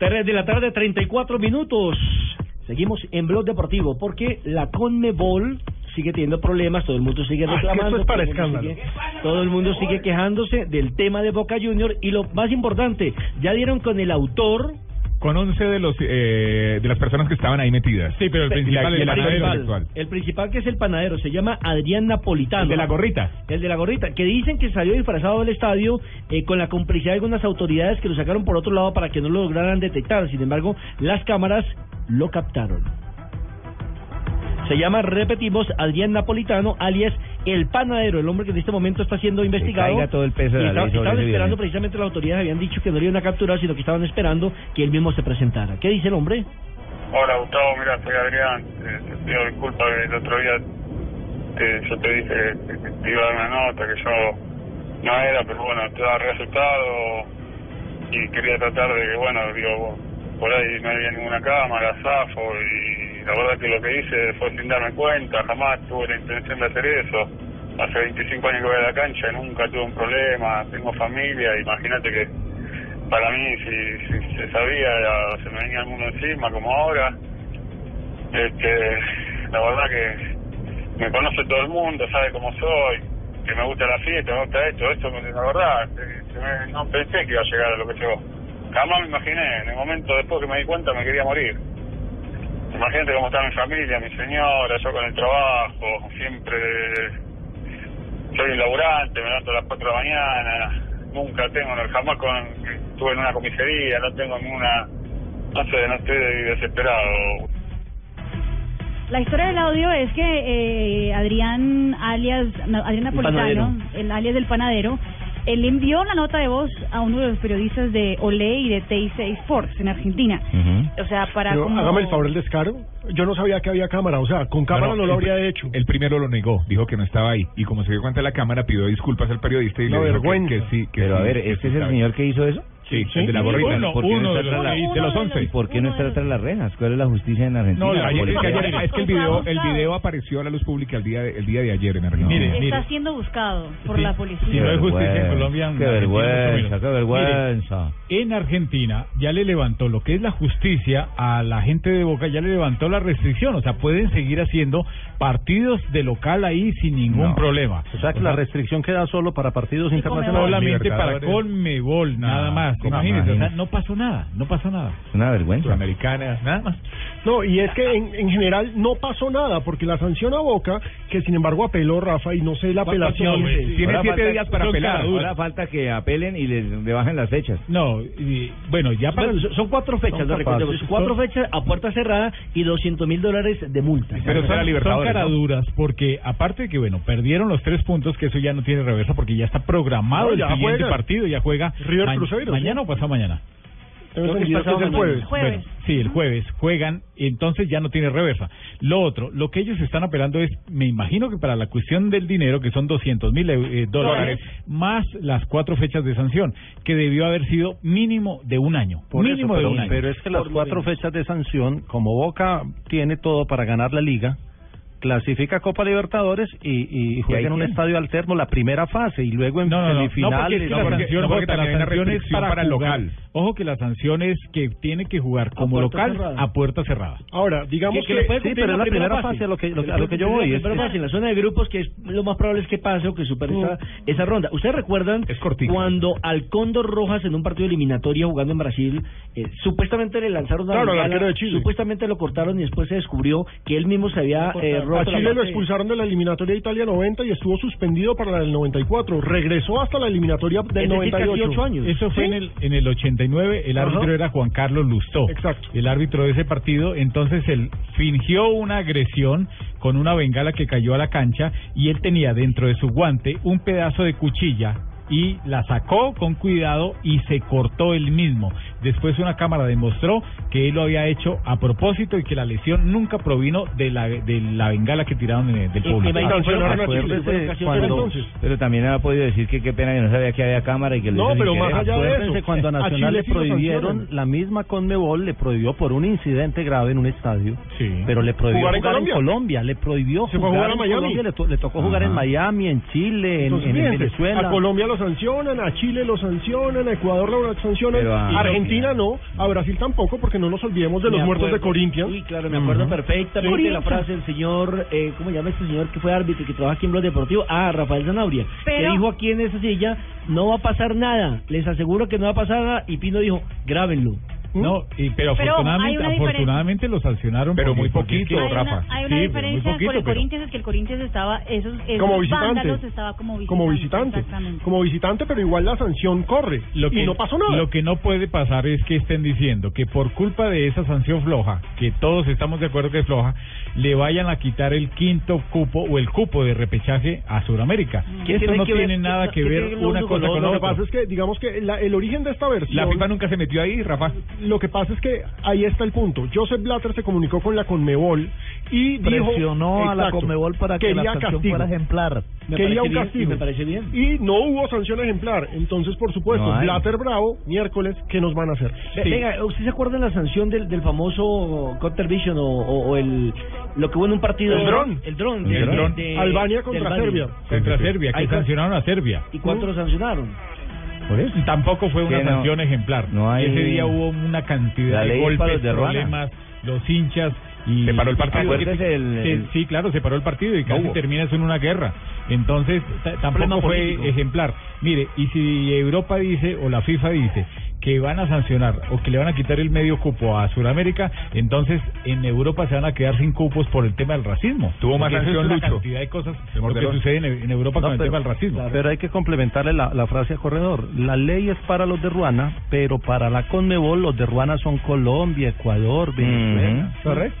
3 de la tarde, 34 minutos. Seguimos en Blog Deportivo porque la Conmebol sigue teniendo problemas, todo el mundo sigue reclamando, esto es para todo, el mundo sigue, todo el mundo sigue quejándose del tema de Boca Junior y lo más importante, ya dieron con el autor Con 11 de los eh, de las personas que estaban ahí metidas. Sí, pero el principal el principal. el principal que es el panadero, se llama Adrián Napolitano. El de la gorrita. El de la gorrita, que dicen que salió disfrazado del estadio eh, con la complicidad de algunas autoridades que lo sacaron por otro lado para que no lo lograran detectar. Sin embargo, las cámaras lo captaron. Se llama, repetimos, Adrián Napolitano, alias El Panadero, el hombre que en este momento está siendo investigado. caiga todo el peso de Y la ley Estaban esperando, video. precisamente las autoridades habían dicho que no lo iban a capturar, sino que estaban esperando que él mismo se presentara. ¿Qué dice el hombre? Hola Gustavo, mira, soy Adrián. Eh, te pido disculpas que el otro día te- yo te dije que, que te iba a dar una nota, que yo no era, pero bueno, estaba re asustado y quería tratar de que, bueno, digo, por ahí no había ninguna cámara, zafo y la verdad que lo que hice fue sin darme cuenta, jamás tuve la intención de hacer eso. Hace 25 años que voy a la cancha nunca tuve un problema, tengo familia, imagínate que para mí si, si se sabía se me venía el mundo encima como ahora este la verdad que me conoce todo el mundo sabe cómo soy que me gusta la fiesta me gusta esto esto la verdad se me- no pensé que iba a llegar a lo que llegó jamás me imaginé en el momento después que me di cuenta me quería morir imagínate cómo está mi familia mi señora yo con el trabajo siempre soy un laburante, me levanto a las 4 de la mañana, nunca tengo, jamás con, estuve en una comisaría, no tengo ninguna, no sé, no estoy desesperado. La historia del audio es que eh, Adrián, alias no, Adrián Napolitano, el alias del panadero, él envió la nota de voz a uno de los periodistas de Olé y de TIC Sports en Argentina. O sea, para Pero como... hágame el favor el descaro. Yo no sabía que había cámara, o sea, con cámara no, lo habría hecho. El primero lo negó, dijo que no estaba ahí. Y como se dio cuenta de la cámara, pidió disculpas al periodista y le dijo que, vergüenza. que sí. Que Pero a ver, ¿este es el señor que hizo eso? Sí, Sí. el de la gorrita. Uno, ¿Por qué no uno está de los la- de los de 11. ¿Y por qué no está tras las rejas? ¿Cuál es la justicia en Argentina? No, La ayer- es que, ayer- es que el video, el video apareció a la luz pública el día de, el día de ayer en Argentina. Mire, Está mire. siendo buscado por Sí, la Si policía. no hay justicia en vergüenza, Colombia, Qué en Argentina mucho vergüenza, qué Mire, vergüenza. En Argentina ya le levantó lo que es la justicia a la gente de Boca, ya le levantó la restricción, o sea, pueden seguir haciendo partidos de local ahí sin ningún No. problema. O sea que la restricción queda solo para partidos internacionales. solamente para. Conmebol, nada No, más. ¿Cómo Imagínense, o sea, no pasó nada, no pasó nada. Es una vergüenza. Sudamericana, nada más. No, y es que en, en general no pasó nada, porque la sanción a Boca, que sin embargo apeló Rafa, y no sé la apelación. Tiene siete falta- días para apelar. caraduras. Ahora falta que apelen y les le bajen las fechas. No, y, bueno, ya para... Bueno, son- cuatro fechas, Son recordemos. Cuatro fechas a puerta cerrada y 200 mil dólares de multa. Pero son, será son Libertadores, ¿no? caraduras porque aparte de que bueno perdieron los tres puntos que eso ya no tiene reversa porque ya está programado No, el siguiente partido ya juega River ma- Cruzeiro, mañana sí. o pasado mañana Tengo que es el jueves. Jueves. Bueno, sí el jueves. Juegan entonces ya no tiene reversa. Lo otro lo que ellos están apelando es me imagino que para la cuestión del dinero que son 200 mil eh, dólares. más las cuatro fechas de sanción que debió haber sido mínimo de un año. Por eso, mínimo de pero, un año. pero es que las cuatro fechas de sanción, como Boca tiene todo para ganar la liga, clasifica a Copa Libertadores y, y juega en un estadio alterno la primera fase y luego en No, no, no, no, semifinales. porque es que no, la porque- sanción, no, porque la sanción es para, para jugar. local. Ojo que la sanción es que tiene que jugar como local cerrada. a puerta cerrada. Ahora, digamos Que- que, que le puede sí, pero es la primera fase, a lo que- lo a lo que yo voy, es fase, en la zona de grupos, que es lo más probable es que pase o que supere esa, esa ronda. ¿Ustedes recuerdan Es cuando al Cóndor Rojas en un partido eliminatorio jugando en Brasil, eh, supuestamente le lanzaron una Claro, bengala, de Chile. supuestamente lo cortaron y después se descubrió que él mismo se había eh, a Chile lo expulsaron de la eliminatoria de Italia 90 y estuvo suspendido para la del 94. Regresó hasta la eliminatoria del Es decir, casi 98. ocho años. Eso fue Sí. en el en el 89, el árbitro Ajá. era Juan Carlos Lustó. Exacto. El árbitro de ese partido, entonces él fingió una agresión con una bengala que cayó a la cancha y él tenía dentro de su guante un pedazo de cuchilla y la sacó con cuidado y se cortó él mismo. Después una cámara demostró que él lo había hecho a propósito y que la lesión nunca provino de la de la bengala que tiraron en- del Y- público. y- y- Sancionaron a Chile. Acuérdese Fue ocasión cuando- de- entonces. Pero también ha podido decir que qué pena que no sabía que había cámara y que lo No, pero más allá de eso, cuando a Nacional le prohibieron, la misma Conmebol le prohibió por un incidente grave en un estadio, Sí. pero le prohibió ¿Jugar jugar, en en, Colombia? Le prohibió Se fue a jugar a en Miami. Colombia, le, to- le tocó jugar en. Miami, en Chile, en, Venezuela. a Colombia lo sancionan, a Chile lo sancionan, a Ecuador lo sancionan, a- Argentina Argentina no, a Brasil tampoco, porque no nos olvidemos de los muertos de Corinthians. Sí, claro, me acuerdo Ujú. perfectamente de la frase del señor, eh, ¿cómo se llama este señor que fue árbitro y que trabaja aquí en Blog Deportivo? Ah, Rafael Zanabria, que Pero- dijo aquí en esa silla, no va a pasar nada, les aseguro que no va a pasar nada, y Pino dijo, grábenlo. No, y, pero, Pero afortunadamente, afortunadamente lo sancionaron. Pero muy poquito, que- Hay Rafa. una, hay una Sí, diferencia poquito, con el pero- Corinthians es que el Corinthians estaba esos, esos como visitante. estaba como visitante. como visitante. Como visitante, pero igual la sanción corre. Lo que, y no pasó nada. Lo que no puede pasar es que estén diciendo que por culpa de esa sanción floja, que todos estamos de acuerdo que es floja, le vayan a quitar el quinto cupo o el cupo de repechaje a Sudamérica. ¿Qué Esto tiene no que ver- tiene nada que ver una cosa con con lo que otra. pasa es que, digamos que la- el origen de esta versión... La FIFA nunca se metió ahí, Rafa. Lo que pasa es que ahí está el punto. Joseph Blatter se comunicó con la Conmebol y dijo... Presionó a la Exacto, Conmebol para que la sanción castigo. fuera ejemplar. Me quería un castigo. me parece bien. Y no hubo sanción ejemplar. Entonces, por supuesto, No. Blatter bravo, miércoles, ¿qué nos van a hacer? Ve- Venga, ¿usted se acuerda de la sanción del, del famoso Counter Vision o, o, o el lo que hubo en un partido? El dron. El dron. El de- dron. de- Albania contra. Serbia. Contra Serbia, que Hay- sancionaron a Serbia. ¿Y cuánto lo sancionaron? Por eso. Tampoco fue una no. sanción ejemplar. No hay- Ese día hubo una cantidad de golpes, de problemas, los hinchas y Se paró el partido. El- Sí, el- sí, claro, se paró el partido y casi termina eso en una guerra. Entonces, ta- tampoco fue político. ejemplar. Mire, y si Europa dice o la FIFA dice que van a sancionar o que le van a quitar el medio cupo a Sudamérica, entonces en Europa se van a quedar sin cupos por el tema del racismo. Tuvo más sanción, es una Lucho. cantidad de cosas lo que sucede en, en Europa No, con el pero- tema del racismo. Pero hay que complementarle la, la frase a Corredor. La ley es para los de Ruana, pero para la Conmebol los de Ruana son Colombia, Ecuador, Venezuela. Correcto.